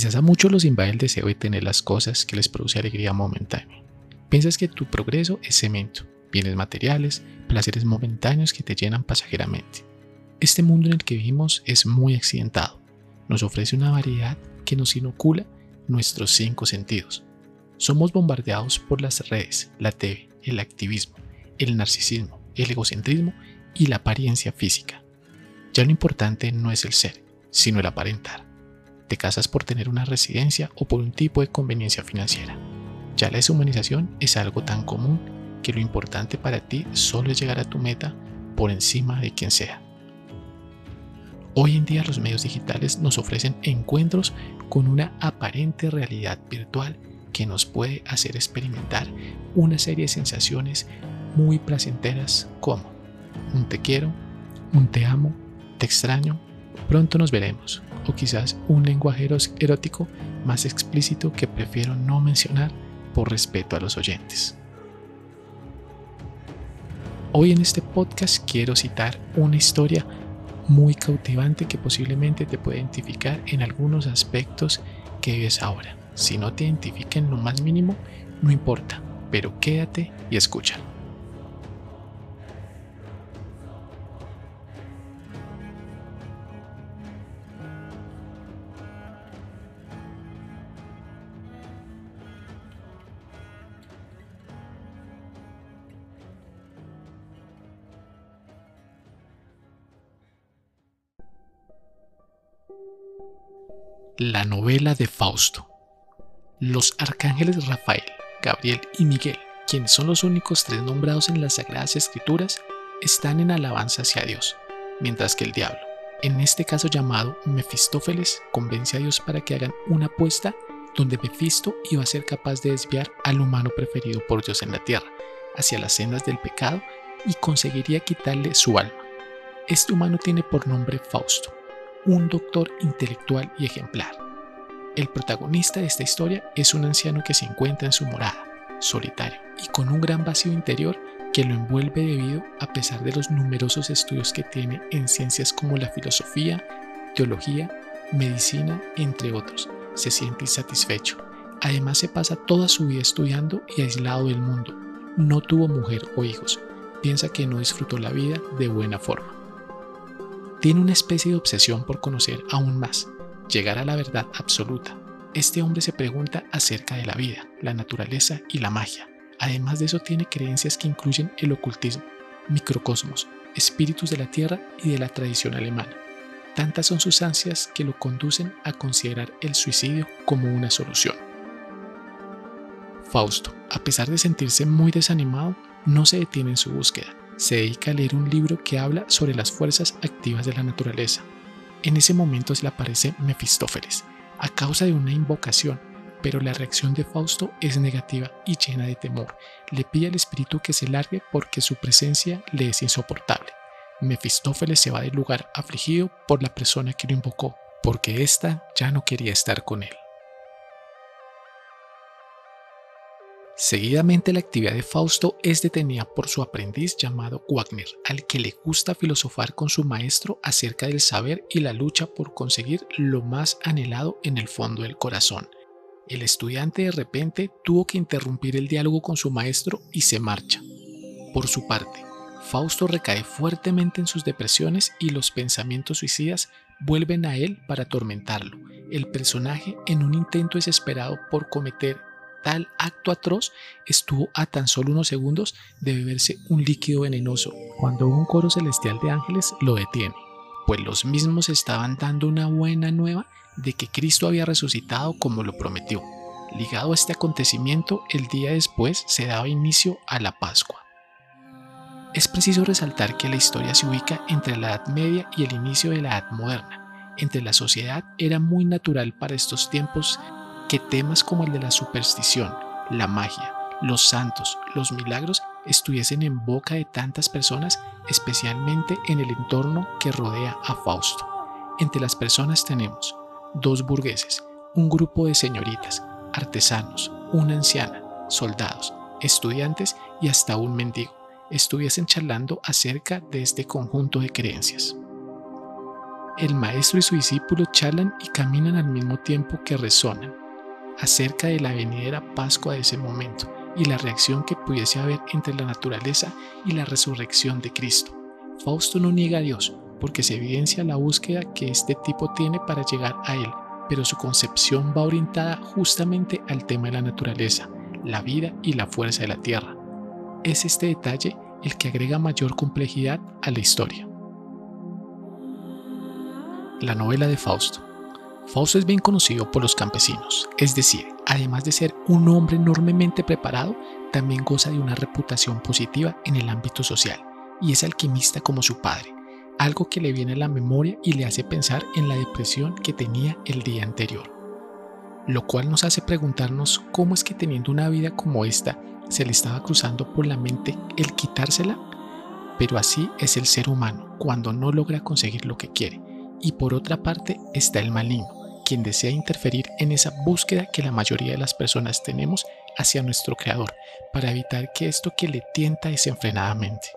Quizás a muchos los invade el deseo de tener las cosas que les produce alegría momentánea. Piensas que tu progreso es cemento, bienes materiales, placeres momentáneos que te llenan pasajeramente. Este mundo en el que vivimos es muy accidentado. Nos ofrece una variedad que nos inocula nuestros cinco sentidos. Somos bombardeados por las redes, la TV, el activismo, el narcisismo, el egocentrismo y la apariencia física. Ya lo importante no es el ser, sino el aparentar. Te casas por tener una residencia o por un tipo de conveniencia financiera. Ya la deshumanización es algo tan común que lo importante para ti solo es llegar a tu meta por encima de quien sea. Hoy en día los medios digitales nos ofrecen encuentros con una aparente realidad virtual que nos puede hacer experimentar una serie de sensaciones muy placenteras como un te quiero, un te amo, te extraño, pronto nos veremos, o quizás un lenguaje erótico más explícito que prefiero no mencionar por respeto a los oyentes. Hoy en este podcast quiero citar una historia muy cautivante que posiblemente te puede identificar en algunos aspectos que vives ahora. Si no te identifica en lo más mínimo, no importa, pero quédate y escucha. La novela de Fausto. Los arcángeles Rafael, Gabriel y Miguel, quienes son los únicos tres nombrados en las Sagradas Escrituras, están en alabanza hacia Dios, mientras que el diablo, en este caso llamado Mefistófeles, convence a Dios para que hagan una apuesta donde Mefisto iba a ser capaz de desviar al humano preferido por Dios en la tierra hacia las sendas del pecado y conseguiría quitarle su alma. Este humano tiene por nombre Fausto un doctor intelectual y ejemplar. El protagonista de esta historia es un anciano que se encuentra en su morada, solitario y con un gran vacío interior que lo envuelve debido a pesar de los numerosos estudios que tiene en ciencias como la filosofía, teología, medicina, entre otros. Se siente insatisfecho. Además se pasa toda su vida estudiando y aislado del mundo. No tuvo mujer o hijos. Piensa que no disfrutó la vida de buena forma tiene una especie de obsesión por conocer aún más, llegar a la verdad absoluta. Este hombre se pregunta acerca de la vida, la naturaleza y la magia. Además de eso tiene creencias que incluyen el ocultismo, microcosmos, espíritus de la tierra y de la tradición alemana. Tantas son sus ansias que lo conducen a considerar el suicidio como una solución. Fausto, a pesar de sentirse muy desanimado, no se detiene en su búsqueda se dedica a leer un libro que habla sobre las fuerzas activas de la naturaleza. En ese momento se le aparece Mefistófeles, a causa de una invocación, pero la reacción de Fausto es negativa y llena de temor. Le pide al espíritu que se largue porque su presencia le es insoportable. Mefistófeles se va del lugar afligido por la persona que lo invocó, porque ésta ya no quería estar con él. Seguidamente la actividad de Fausto es detenida por su aprendiz llamado Wagner, al que le gusta filosofar con su maestro acerca del saber y la lucha por conseguir lo más anhelado en el fondo del corazón. El estudiante de repente tuvo que interrumpir el diálogo con su maestro y se marcha. Por su parte, Fausto recae fuertemente en sus depresiones y los pensamientos suicidas vuelven a él para atormentarlo. El personaje, en un intento desesperado por cometer tal acto atroz estuvo a tan solo unos segundos de beberse un líquido venenoso cuando un coro celestial de ángeles lo detiene, pues los mismos estaban dando una buena nueva de que Cristo había resucitado como lo prometió. Ligado a este acontecimiento, el día después se daba inicio a la Pascua. Es preciso resaltar que la historia se ubica entre la Edad Media y el inicio de la Edad Moderna. Entre la sociedad era muy natural para estos tiempos que temas como el de la superstición, la magia, los santos, los milagros estuviesen en boca de tantas personas, especialmente en el entorno que rodea a Fausto. Entre las personas tenemos dos burgueses, un grupo de señoritas, artesanos, una anciana, soldados, estudiantes y hasta un mendigo, estuviesen charlando acerca de este conjunto de creencias. el maestro y su discípulo charlan y caminan al mismo tiempo que resonan acerca de la venidera Pascua de ese momento y la reacción que pudiese haber entre la naturaleza y la resurrección de Cristo. Fausto no niega a Dios porque se evidencia la búsqueda que este tipo tiene para llegar a Él, pero su concepción va orientada justamente al tema de la naturaleza, la vida y la fuerza de la tierra. Es este detalle el que agrega mayor complejidad a la historia. La novela de Fausto. Fausto es bien conocido por los campesinos, es decir, además de ser un hombre enormemente preparado, también goza de una reputación positiva en el ámbito social y es alquimista como su padre, algo que le viene a la memoria y le hace pensar en la depresión que tenía el día anterior. Lo cual nos hace preguntarnos cómo es que teniendo una vida como esta se le estaba cruzando por la mente el quitársela. Pero así es el ser humano cuando no logra conseguir lo que quiere. Y por otra parte está el maligno, quien desea interferir en esa búsqueda que la mayoría de las personas tenemos hacia nuestro Creador, para evitar que esto que le tienta desenfrenadamente.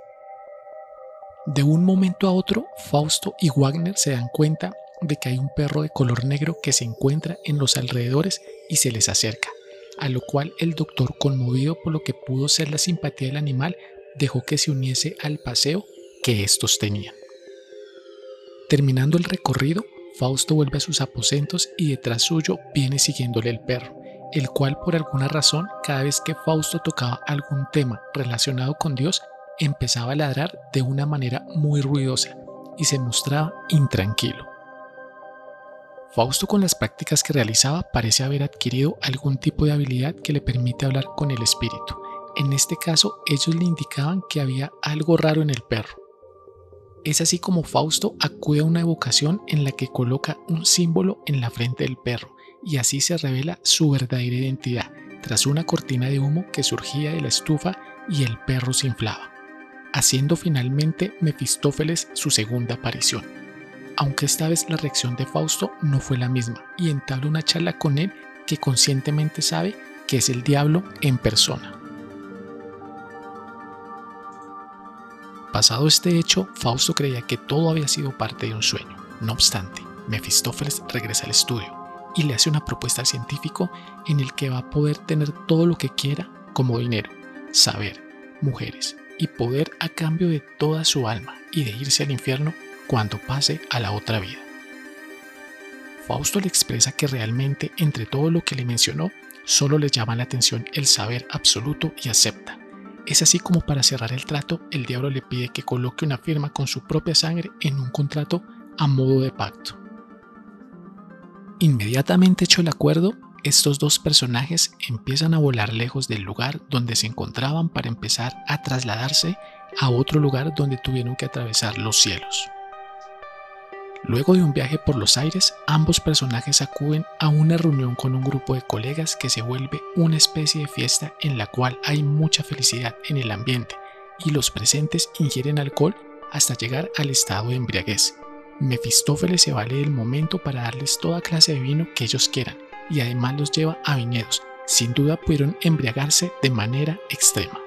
De un momento a otro, Fausto y Wagner se dan cuenta de que hay un perro de color negro que se encuentra en los alrededores y se les acerca, a lo cual el doctor, conmovido por lo que pudo ser la simpatía del animal, dejó que se uniese al paseo que estos tenían. Terminando el recorrido, Fausto vuelve a sus aposentos y detrás suyo viene siguiéndole el perro, el cual por alguna razón cada vez que Fausto tocaba algún tema relacionado con Dios empezaba a ladrar de una manera muy ruidosa y se mostraba intranquilo. Fausto con las prácticas que realizaba parece haber adquirido algún tipo de habilidad que le permite hablar con el espíritu. En este caso ellos le indicaban que había algo raro en el perro, es así como Fausto acude a una evocación en la que coloca un símbolo en la frente del perro y así se revela su verdadera identidad tras una cortina de humo que surgía de la estufa y el perro se inflaba, haciendo finalmente Mefistófeles su segunda aparición. Aunque esta vez la reacción de Fausto no fue la misma y entabla una charla con él que conscientemente sabe que es el diablo en persona. Pasado este hecho, Fausto creía que todo había sido parte de un sueño. No obstante, Mefistófeles regresa al estudio y le hace una propuesta al científico en el que va a poder tener todo lo que quiera como dinero, saber, mujeres y poder a cambio de toda su alma y de irse al infierno cuando pase a la otra vida. Fausto le expresa que realmente entre todo lo que le mencionó, solo le llama la atención el saber absoluto y acepta, es así como para cerrar el trato, el diablo le pide que coloque una firma con su propia sangre en un contrato a modo de pacto. Inmediatamente hecho el acuerdo, estos dos personajes empiezan a volar lejos del lugar donde se encontraban para empezar a trasladarse a otro lugar donde tuvieron que atravesar los cielos. Luego de un viaje por los aires, ambos personajes acuden a una reunión con un grupo de colegas que se vuelve una especie de fiesta en la cual hay mucha felicidad en el ambiente y los presentes ingieren alcohol hasta llegar al estado de embriaguez. Mefistófeles se vale del momento para darles toda clase de vino que ellos quieran y además los lleva a viñedos. Sin duda pudieron embriagarse de manera extrema.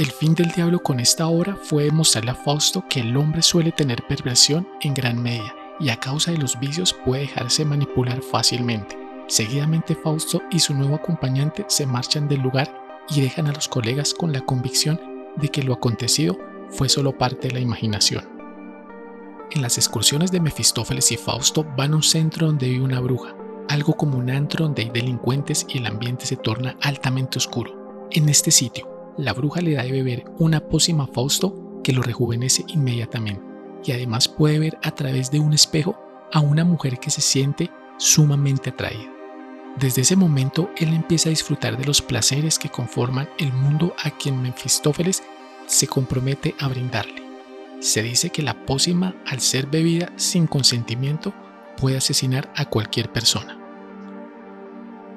El fin del diablo con esta obra fue demostrarle a Fausto que el hombre suele tener perversión en gran medida y a causa de los vicios puede dejarse manipular fácilmente. Seguidamente Fausto y su nuevo acompañante se marchan del lugar y dejan a los colegas con la convicción de que lo acontecido fue solo parte de la imaginación. En las excursiones de Mefistófeles y Fausto van a un centro donde vive una bruja, algo como un antro donde hay delincuentes y el ambiente se torna altamente oscuro. En este sitio, la bruja le da de beber una pócima a Fausto que lo rejuvenece inmediatamente y además puede ver a través de un espejo a una mujer que se siente sumamente atraída. Desde ese momento él empieza a disfrutar de los placeres que conforman el mundo a quien Mefistófeles se compromete a brindarle. Se dice que la pócima, al ser bebida sin consentimiento, puede asesinar a cualquier persona.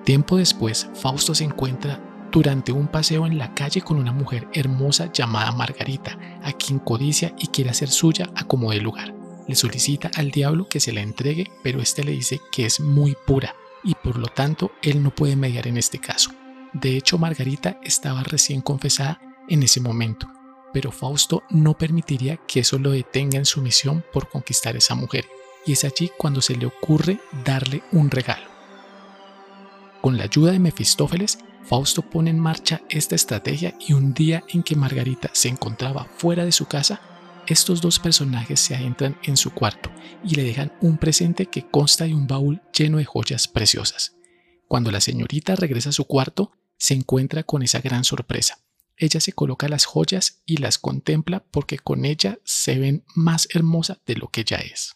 Tiempo después, Fausto se encuentra durante un paseo en la calle con una mujer hermosa llamada Margarita, a quien codicia y quiere hacer suya a como de lugar. Le solicita al diablo que se la entregue, pero este le dice que es muy pura y por lo tanto él no puede mediar en este caso. De hecho, Margarita estaba recién confesada en ese momento, pero Fausto no permitiría que eso lo detenga en su misión por conquistar a esa mujer, y es allí cuando se le ocurre darle un regalo. Con la ayuda de Mefistófeles, Fausto pone en marcha esta estrategia y un día en que Margarita se encontraba fuera de su casa, estos dos personajes se adentran en su cuarto y le dejan un presente que consta de un baúl lleno de joyas preciosas. Cuando la señorita regresa a su cuarto, se encuentra con esa gran sorpresa. Ella se coloca las joyas y las contempla porque con ella se ven más hermosa de lo que ya es.